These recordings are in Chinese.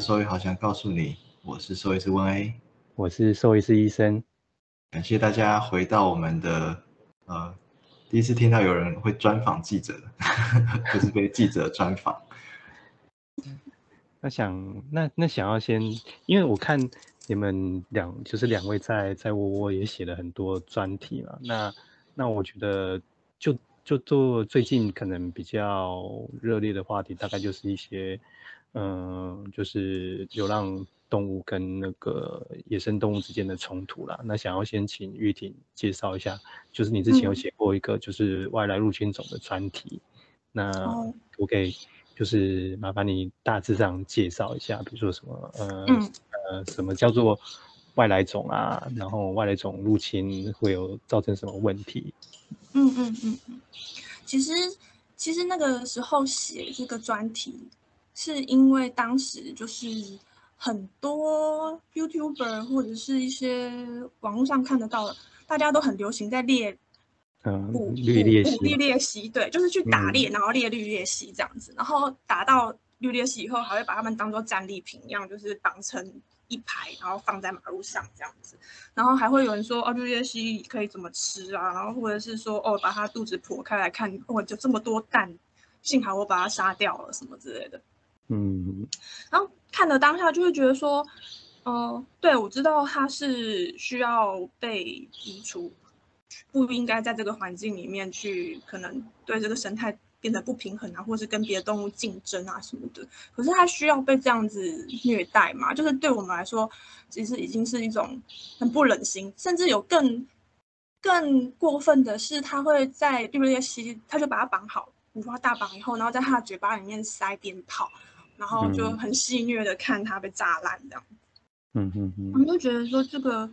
兽医好想告诉你，我是兽医师温 A，我是兽医师医生。感谢大家回到我们的呃，第一次听到有人会专访记者，就是被记者专访。那想那那想要先，因为我看你们两就是两位在在窝窝也写了很多专题嘛，那那我觉得就就做最近可能比较热烈的话题，大概就是一些。嗯，就是流浪动物跟那个野生动物之间的冲突啦。那想要先请玉婷介绍一下，就是你之前有写过一个就是外来入侵种的专题，那我给就是麻烦你大致上介绍一下，比如说什么呃呃什么叫做外来种啊，然后外来种入侵会有造成什么问题？嗯嗯嗯嗯，其实其实那个时候写这个专题。是因为当时就是很多 YouTuber 或者是一些网络上看得到的，大家都很流行在猎，嗯，捕猎猎捕猎猎蜥，对，就是去打猎，然后猎绿鬣蜥这样子，然后打到绿鬣蜥以后，还会把它们当做战利品一样，就是绑成一排，然后放在马路上这样子，然后还会有人说哦，绿鬣蜥蜴可以怎么吃啊，然后或者是说哦，把它肚子剖开来看，哦，就这么多蛋，幸好我把它杀掉了什么之类的。嗯，然后看了当下就会觉得说，呃，对我知道它是需要被移除，不应该在这个环境里面去，可能对这个生态变得不平衡啊，或是跟别的动物竞争啊什么的。可是它需要被这样子虐待嘛？就是对我们来说，其实已经是一种很不忍心，甚至有更更过分的是，他会在绿鬣蜥，他就把它绑好，五花大绑以后，然后在它的嘴巴里面塞鞭炮。然后就很戏虐的看它被炸烂这样，嗯嗯嗯，我们就觉得说这个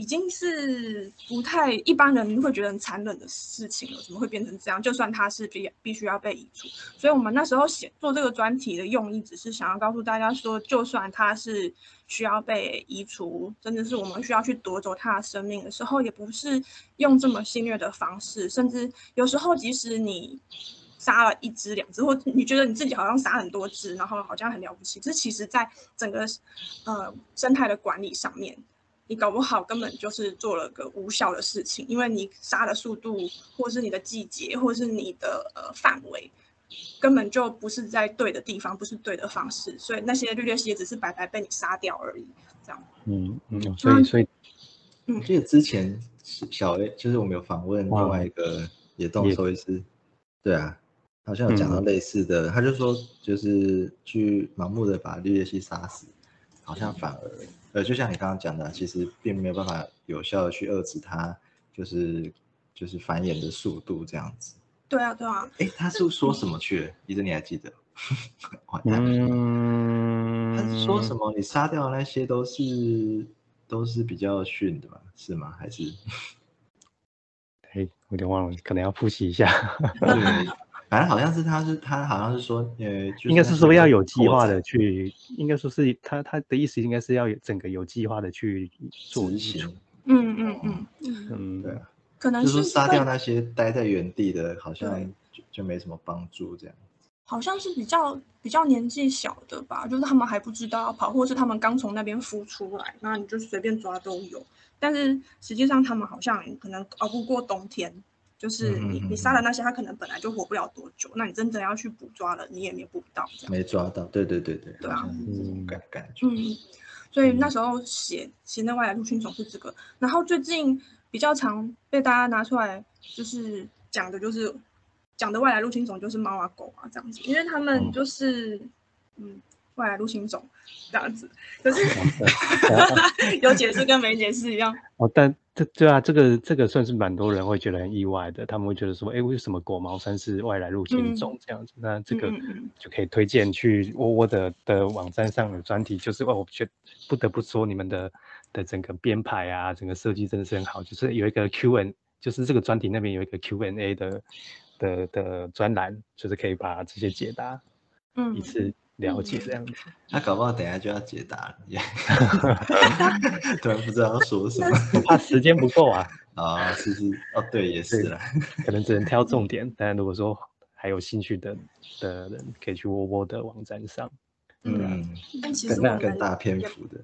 已经是不太一般人会觉得很残忍的事情了，怎么会变成这样？就算他是必必须要被移除，所以我们那时候写做这个专题的用意，只是想要告诉大家说，就算他是需要被移除，真的是我们需要去夺走他的生命的时候，也不是用这么戏谑的方式，甚至有时候即使你。杀了一只两只，或你觉得你自己好像杀很多只，然后好像很了不起。这其实，在整个呃生态的管理上面，你搞不好根本就是做了个无效的事情，因为你杀的速度，或是你的季节，或是你的呃范围，根本就不是在对的地方，不是对的方式，所以那些绿鬣蜥也只是白白被你杀掉而已。这样，嗯嗯，所以所以，嗯记得之前小 A 就是我们有访问另外一个野动兽医师，对啊。好像有讲到类似的，他就说，就是去盲目的把绿鬣蜥杀死，好像反而，呃，就像你刚刚讲的，其实并没有办法有效的去遏制它，就是就是繁衍的速度这样子。对啊，对啊。哎，他是说什么去了？医生你还记得？嗯，他是说什么？你杀掉的那些都是都是比较逊的嘛？是吗？还是？嘿，我有点忘了，可能要复习一下。反正好像是他，是他好像是说，呃，应该是说要有计划的去，应该说是他他的意思应该是要有整个有计划的去做行。嗯嗯嗯嗯，对，可能是杀掉那些待在原地的，好像就就没什么帮助这样。好像是比较比较年纪小的吧，就是他们还不知道要跑，或是他们刚从那边孵出来，那你就随便抓都有。但是实际上他们好像可能熬不过冬天。就是你你杀了那些，它可能本来就活不了多久。那你真正要去捕抓了，你也没捕不到。没抓到，对对对对。对啊，感感觉。嗯，所以那时候写写那外来入侵种是这个。然后最近比较常被大家拿出来，就是讲的就是讲的外来入侵种就是猫啊狗啊这样子，因为他们就是嗯。外来入侵种这样子，可是 有解释跟没解释一样。哦，但这对啊，这个这个算是蛮多人会觉得很意外的。他们会觉得说，哎，为什么果毛山是外来入侵种这样子？那这个就可以推荐去窝窝的的网站上的专题，就是哦，我觉不得不说你们的的整个编排啊，整个设计真的是很好。就是有一个 Q N，就是这个专题那边有一个 Q N A 的的的专栏，就是可以把这些解答，嗯，一次。了解这样子。那搞不好等下就要解答了，突然不知道要说什么，怕时间不够啊。啊，是是，哦，对，也是啦，可能只能挑重点。但如果说还有兴趣的的人，可以去窝窝的网站上。嗯，但其实更大篇幅的。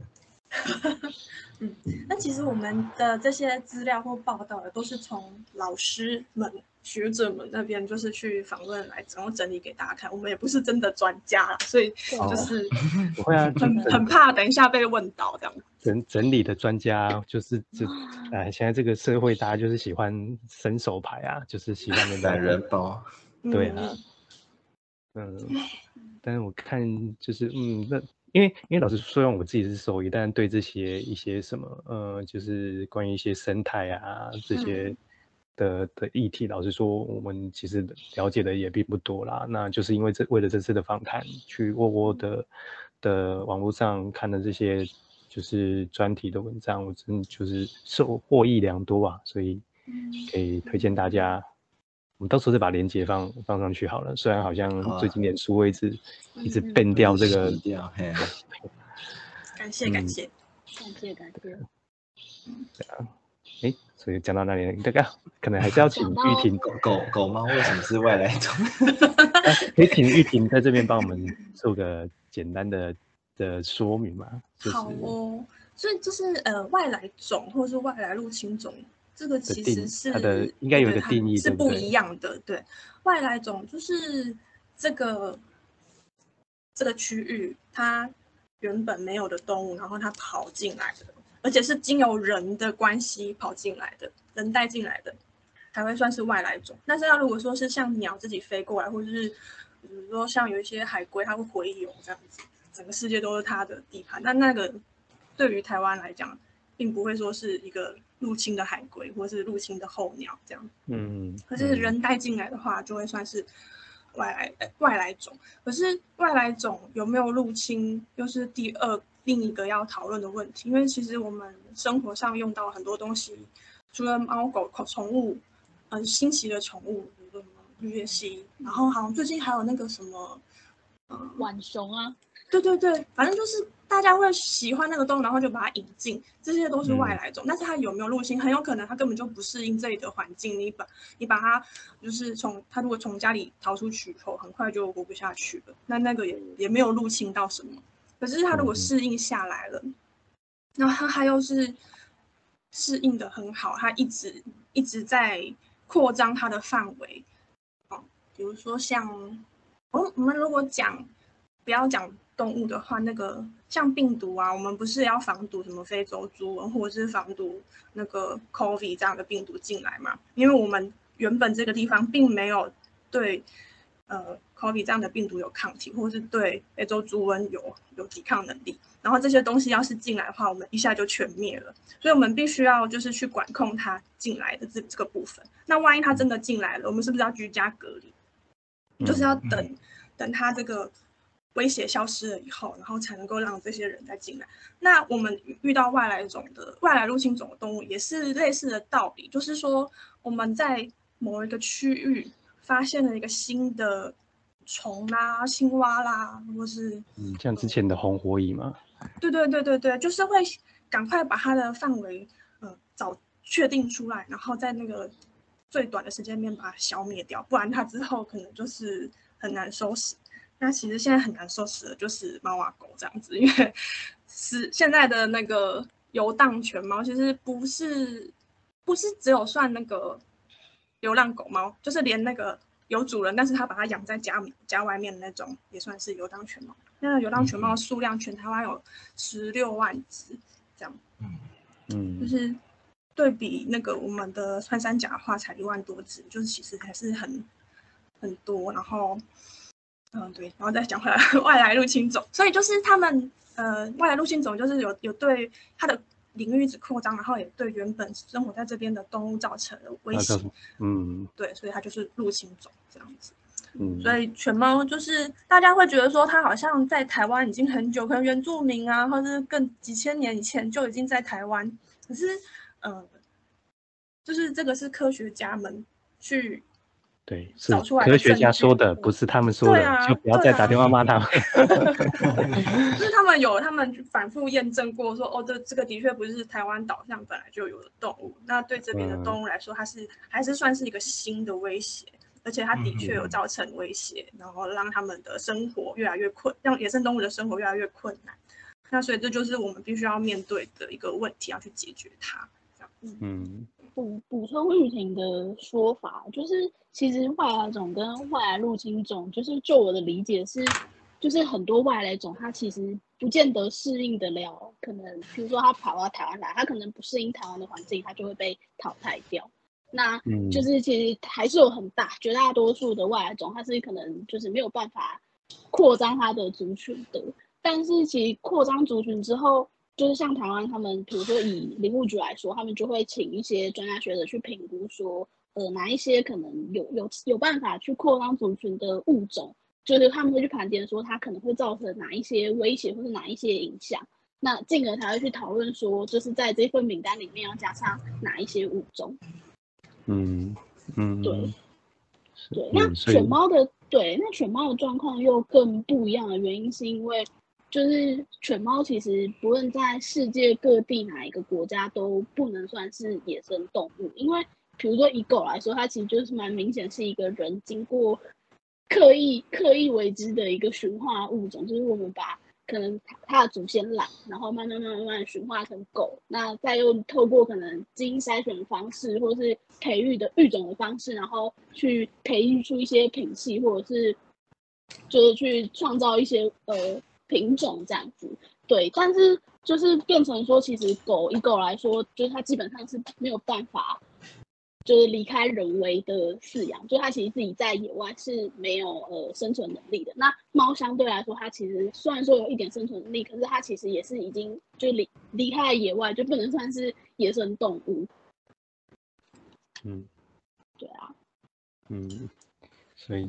嗯，那其实我们的这些资料或报道的，都是从老师们、学者们那边就是去访问来，然后整理给大家看。我们也不是真的专家，所以就是 不会啊，很很怕等一下被问到这样。整整理的专家就是这，哎，现在这个社会大家就是喜欢伸手牌啊，就是喜欢那懒人包。对啊，嗯，但是我看就是嗯那。因为因为老师虽然我自己是兽医，但对这些一些什么呃，就是关于一些生态啊这些的的议题，老实说我们其实了解的也并不多啦。那就是因为这为了这次的访谈，去窝窝的的网络上看的这些就是专题的文章，我真就是受获益良多啊，所以可以推荐大家。我们到时候再把链接放放上去好了。虽然好像最近脸书位置一直变掉这个。感谢感谢感谢感谢。对啊，哎，所以讲到那里，大概可能还是要请 玉婷狗狗狗猫为什么是外来种？可以请玉婷在这边帮我们做个简单的的说明吗？好哦，所以就是呃外来种或者是外来入侵种。这个其实是它的应该有一个定义是不一样的。对外来种就是这个这个区域它原本没有的动物，然后它跑进来的，而且是经由人的关系跑进来的，人带进来的才会算是外来种。但是它如果说是像鸟自己飞过来，或者是比如说像有一些海龟，它会回游这样子，整个世界都是它的地盘。那那个对于台湾来讲，并不会说是一个。入侵的海龟，或是入侵的候鸟，这样。嗯。可是人带进来的话，就会算是外来外来种。可是外来种有没有入侵，又是第二另一个要讨论的问题。因为其实我们生活上用到很多东西，除了猫狗宠物，嗯，新奇的宠物，比如说什么绿叶蜥，然后好像最近还有那个什么，嗯，浣熊啊。对对对，反正就是大家会喜欢那个动物，然后就把它引进，这些都是外来种。但是它有没有入侵，很有可能它根本就不适应这里的环境。你把你把它就是从它如果从家里逃出去以后，很快就活不下去了。那那个也也没有入侵到什么。可是它如果适应下来了，然后它它又是适应的很好，它一直一直在扩张它的范围。哦，比如说像我我们如果讲不要讲。动物的话，那个像病毒啊，我们不是要防堵什么非洲猪瘟，或者是防堵那个 COVID 这样的病毒进来嘛？因为我们原本这个地方并没有对呃 COVID 这样的病毒有抗体，或者是对非洲猪瘟有有抵抗能力。然后这些东西要是进来的话，我们一下就全灭了。所以我们必须要就是去管控它进来的这这个部分。那万一它真的进来了，我们是不是要居家隔离？就是要等等它这个。威胁消失了以后，然后才能够让这些人再进来。那我们遇到外来种的外来入侵种的动物，也是类似的道理，就是说我们在某一个区域发现了一个新的虫啦、青蛙啦，或是嗯，像之前的红火蚁嘛。对对对对对，就是会赶快把它的范围呃找确定出来，然后在那个最短的时间内把它消灭掉，不然它之后可能就是很难收拾。那其实现在很难收拾的，就是猫啊狗这样子，因为 是现在的那个游荡犬猫，其实不是不是只有算那个流浪狗猫，就是连那个有主人，但是他把它养在家家外面的那种，也算是游荡犬猫。那个流浪犬猫的数量，全台湾有十六万只，这样，嗯嗯，就是对比那个我们的穿山甲的话，才一万多只，就是其实还是很很多，然后。嗯，对，然后再讲回来，外来入侵种，所以就是他们，呃，外来入侵种就是有有对它的领域一直扩张，然后也对原本生活在这边的动物造成了威胁。嗯，对，所以它就是入侵种这样子。嗯，所以犬猫就是大家会觉得说它好像在台湾已经很久，可能原住民啊，或者是更几千年以前就已经在台湾，可是，呃，就是这个是科学家们去。对，是科学家说的，不是他们说的，啊就不要再打电话骂他们。就是他们有他们反复验证过说，哦，这这个的确不是台湾岛上本来就有的动物，那对这边的嗯动物来说，它是还是算是一个新的威胁，而且它的确有嗯造成威胁，然后让他们的生活越来越困，让野生动物的生活越来越困难。那所以这就是我们必须要面对的一个问题，要去解决它。嗯补补充玉婷的说法，就是其实外来种跟外来入侵种，就是就我的理解是，就是很多外来种它其实不见得适应得了，可能比如说它跑到台湾来，它可能不适应台湾的环境，它就会被淘汰掉。那嗯，就是其实还是有很大绝大多数的外来种，它是可能就是没有办法扩张它的族群的。但是其实扩张族群之后，就是像台湾他们，比如说以林务局来说，他们就会请一些专家学者去评估说，呃，哪一些可能有有有办法去扩张族群的物种，就是他们会去盘点说它可能会造成哪一些威胁或是哪一些影响。那进而才会去讨论说，就是在这份名单里面要加上哪一些物种。嗯嗯，对，对，那犬猫的对，那犬猫的状况又更不一样的原因，是因为就是犬猫其实不论在世界各地哪一个国家都不能算是野生动物，因为比如说以狗来说，它其实就是蛮明显是一个人经过刻意刻意为之的一个驯化物种，就是我们把可能它的祖先懒，然后慢慢慢慢慢慢驯化成狗，那再用透过可能基因筛选的方式，或是培育的育种的方式，然后去培育出一些品系，或者是就是去创造一些呃品种这样子。对，但是就是变成说，其实狗以狗来说，就是它基本上是没有办法。就是离开人为的饲养，就它其实自己在野外是没有呃生存能力的。那猫相对来说，它其实虽然说有一点生存能力，可是它其实也是已经就离离开了野外，就不能算是野生动物。嗯对啊，嗯，所以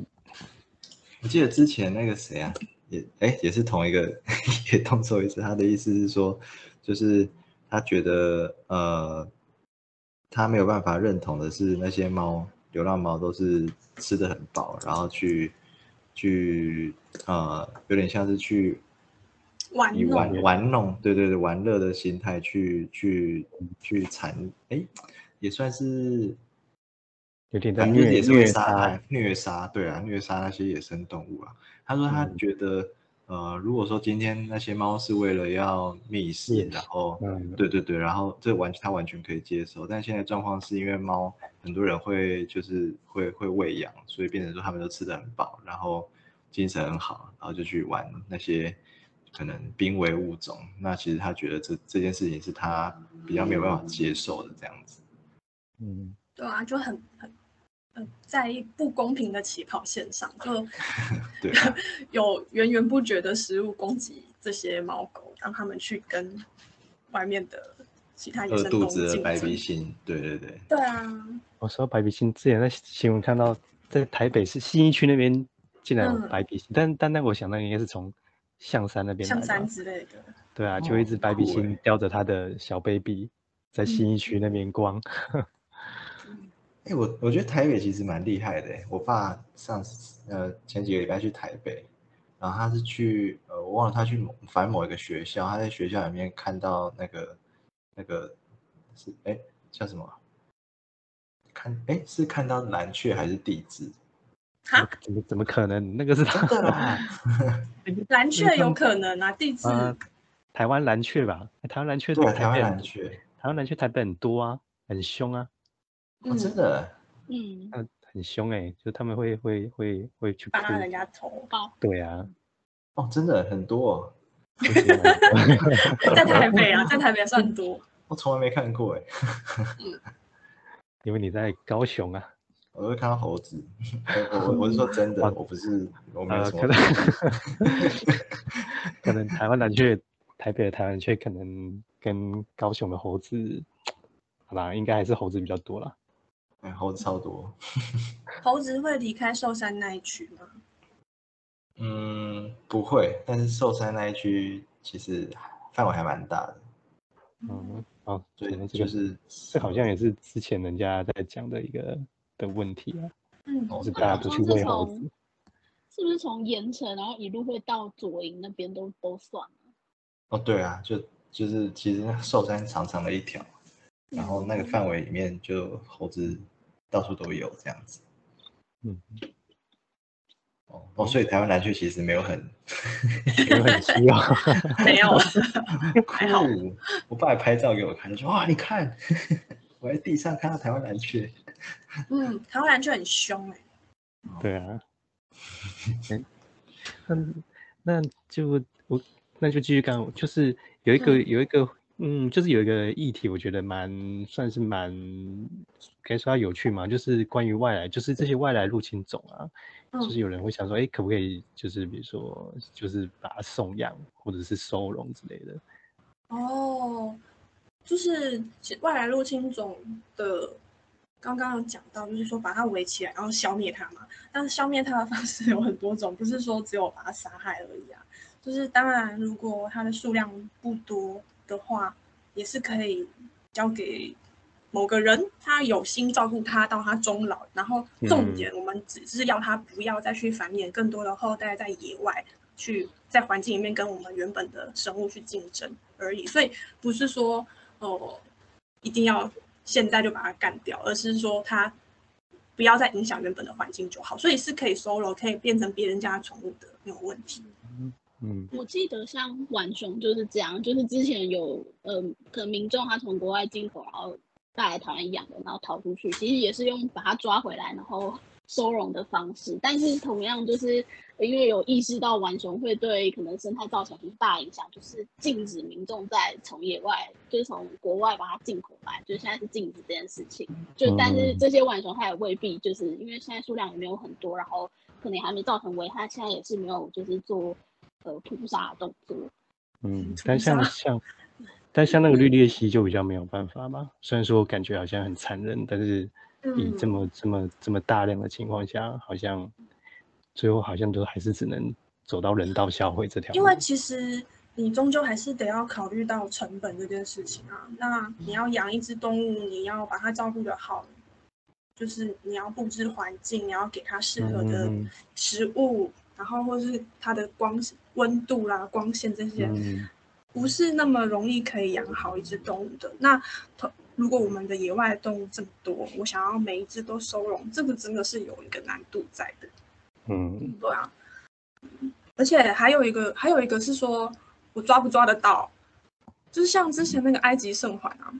我记得之前那个谁啊，也哎也是同一个 也动作一次，他的意思是说，就是他觉得呃，他没有办法认同的是那些猫，流浪猫都是吃的很饱，然后去去呃，有点像是去玩以玩玩弄，对对对，玩乐的心态去去去残，哎，也算是有点在虐也是虐杀虐杀，对啊，虐杀那些野生动物啊。他说他嗯觉得，呃，如果说今天那些猫是为了要觅食，然后，嗯对对对，然后这完他完全可以接受。但现在状况是因为猫很多人会就是会会喂养，所以变成说他们都吃的很饱，然后精神很好，然后就去玩那些可能濒危物种。那其实他觉得这这件事情是他比较没有办法接受的这样子。嗯对啊，就很很很在不公平的起跑线上，就 对啊 有源源不绝的食物攻击这些猫狗，让他们去跟外面的其他野生动物竞子的白鼻争。星，对对对。对啊，我说白鼻星之前在新闻看到，在台北市信义区那边竟然有嗯白鼻星，但但那我想那应该是从象山那边来象山之类的。对啊，就一只哦白鼻星叼着它的小 baby 在新一区那边逛，哎、我我觉得台北其实蛮厉害的欸。我爸上次呃前几个礼拜去台北，然后他是去呃我忘了他去某反正某一个学校，他在学校里面看到那个那个是哎叫什么啊？看哎是看到蓝雀还是地质？哈，怎么怎么可能？那个是真的啦，蓝雀有可能啊，地质、呃，台湾蓝雀吧？欸台湾蓝雀对，啊台湾蓝雀，台湾蓝雀台北很多啊，很凶啊，哦、真的？嗯，很很凶哎、就他们会会会会去扒人家头，对啊，哦，真的很多、在台北啊，在台北算多。我从来没看过哎，因为你在高雄啊，我会看到猴子，我我我是说真的，我不是我没有呃，什么可能可能台湾蓝雀，台北的台湾蓝雀可能跟高雄的猴子，好吧，应该还是猴子比较多啦。哎猴子超多。猴子会离开寿山那一区吗？嗯，不会，但是寿山那一区其实范围还蛮大的，嗯，哦，所以可能这个就是这好像也是之前人家在讲的一个的问题啊。嗯，就是大家不去喂猴子。是不是从盐城，然后一路会到左营那边都都算了？哦，对啊，就就是其实寿山长长的一条，然后那个范围里面就猴子到处都有这样子。嗯，哦哦，所以台湾蓝雀其实没有很没有很需要，没有，还好。我爸还拍照给我看，就说哇，你看，我在地上看到台湾蓝雀。嗯，台湾蓝雀很凶哎。对啊。嗯，那就我那就继续干，就是有一个有一个嗯，就是有一个议题，我觉得蛮算是蛮可以说它有趣嘛，就是关于外来，就是这些外来入侵种啊，就是有人会想说，哎，可不可以就是比如说就是把它送养或者是收容之类的？哦，就是外来入侵种的。刚刚有讲到，就是说把它围起来，然后消灭它嘛。但是消灭它的方式有很多种，不是说只有把它杀害而已啊。就是当然，如果它的数量不多的话，也是可以交给某个人，他有心照顾他到他终老。然后重点，我们只是要他不要再去繁衍更多的后代，在野外去在环境里面跟我们原本的生物去竞争而已。所以不是说哦，一定要。现在就把它干掉，而是说它不要再影响原本的环境就好，所以是可以收了，可以变成别人家的宠物的，没有问题。嗯，我记得像浣熊就是这样，就是之前有呃，可能民众他从国外进口，然后带来台湾养的，然后逃出去，其实也是用把它抓回来，然后。收容的方式，但是同样就是因为有意识到浣熊会对可能生态造成很大影响，就是禁止民众在从野外，就是从国外把它进口来，就是现在是禁止这件事情。就但是这些浣熊它也未必就是因为现在数量也没有很多，然后可能还没造成危害，现在也是没有就是做呃屠杀的动作。嗯，但像 像但像那个绿鬣蜥就比较没有办法嘛，虽然说感觉好像很残忍，但是。以这么这么这么大量的情况下，好像最后好像都还是只能走到人道销毁这条。因为其实你终究还是得要考虑到成本这件事情啊。那你要养一只动物，你要把它照顾的好，就是你要布置环境，你要给它适合的食物，然后或是它的光温度啦、光线这些，不是那么容易可以养好一只动物的。那如果我们的野外动物这么多，我想要每一只都收容，这个真的是有一个难度在的。嗯，对啊。而且还有一个，还有一个是说，我抓不抓得到？就是像之前那个埃及圣环啊。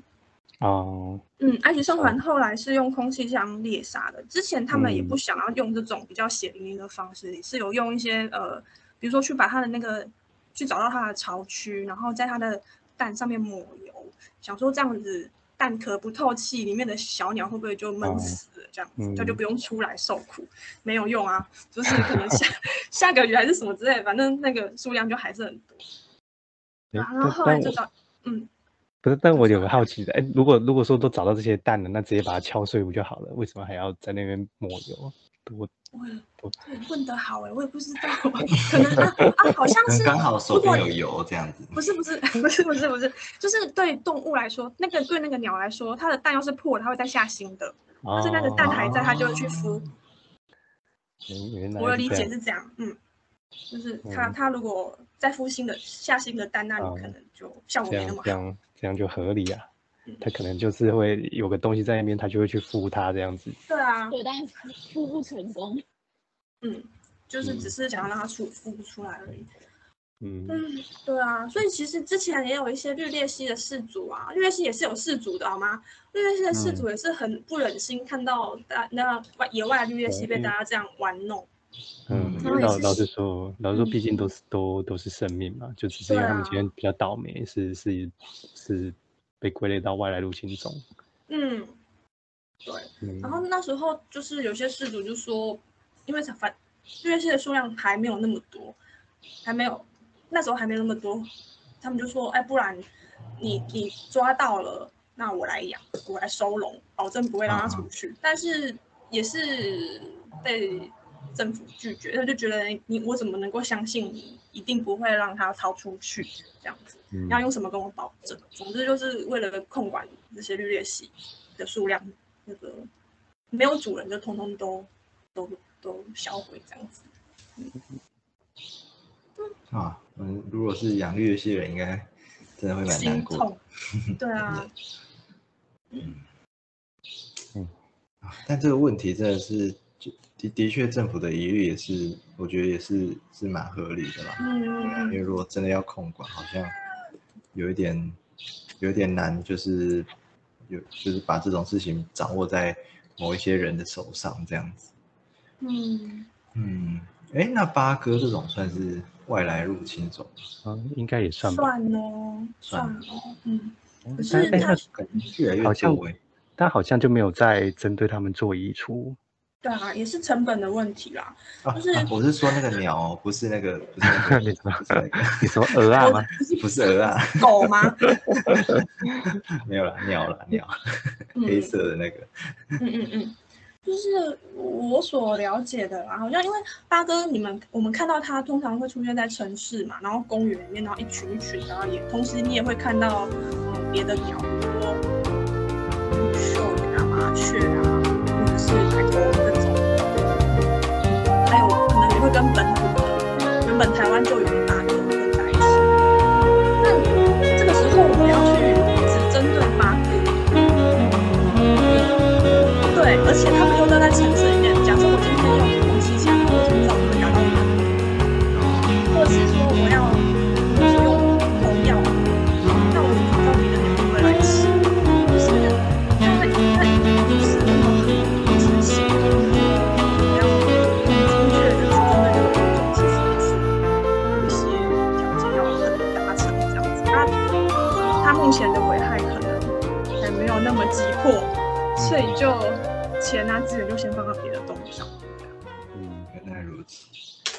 哦。嗯，埃及圣环后来是用空气枪猎杀的。之前他们也不想要用这种比较血淋淋的方式，是有用一些呃，比如说去把它的那个，去找到它的巢区，然后在它的蛋上面抹油，想说这样子。蛋壳不透气，里面的小鸟会不会就闷死了？这样子，它就不用出来受苦，没有用啊。就是可能下 下个月还是什么之类，反正那个数量就还是很多。然后后来就到，嗯，不是，但我有个 好奇的，哎，如果如果说都找到这些蛋了，那直接把它敲碎不就好了？为什么还要在那边抹油？我我问得好哎，我也不知道，可能啊啊，好像是刚好手边有油这样子。不是不是不是不是不是，就是对动物来说，那个对那个鸟来说，它的蛋要是破了，它会再下新的。但是那个蛋还在，它就会去孵。我的理解是这样，嗯，就是它它如果再孵新的下新的蛋，那你可能就效果没那么好。这样就合理啊。他可能就是会有个东西在那边，他就会去孵它这样子。对啊，对，但是孵不成功。嗯，就是只是想要让他出孵不出来而已。嗯嗯，对啊，所以其实之前也有一些绿鬣蜥的氏族啊，绿鬣蜥也是有氏族的好吗？绿鬣蜥的氏族也是很不忍心看到大那外野外绿鬣蜥被大家这样玩弄。嗯，老老实说，老实说，毕竟都是都都是生命嘛，就只是因为他们今天比较倒霉，是是是。被归类到外来入侵种。嗯，对。然后那时候就是有些事主就说，因为反绿鬣蜥的数量还没有那么多，还没有那时候还没那么多，他们就说，哎，不然你你抓到了，那我来养，我来收容，保证不会让它出去。但是也是被政府拒绝，他就觉得你我怎么能够相信你一定不会让他逃出去这样子。你要用什么跟我保证？总之就是为了控管这些绿鬣蜥的数量，那个没有主人就通通都都都销毁这样子。啊，嗯，如果是养绿蜥的人，应该真的会蛮难过。对啊，嗯，啊，但这个问题真的是，就的的确政府的疑虑也是，我觉得也是是蛮合理的啦。嗯嗯因为如果真的要控管，好像有一点有一点难，就是有就是把这种事情掌握在某一些人的手上这样子。嗯，嗯，哎，那八哥这种算是外来入侵种吗？嗯，应该也算吧。算哦，算哦，嗯，可但是哎，它那感觉越来越好像。但好像就没有再针对他们做移除。对啊，也是成本的问题啦。啊就是啊我是说那个鸟哦，不是那个，不是那个，你说你说鹅啊吗？不是鹅啊，狗吗？没有啦，鸟啦，鸟，嗯 黑色的那个。嗯嗯嗯，就是我所了解的啦，好像因为八哥，你们我们看到它通常会出现在城市嘛，然后公园里面，然后一群一群，然后也同时你也会看到嗯别的鸟，比如说嗯秀眼啊、麻雀啊，是海狗这种，还有可能也会跟本土的原本台湾就有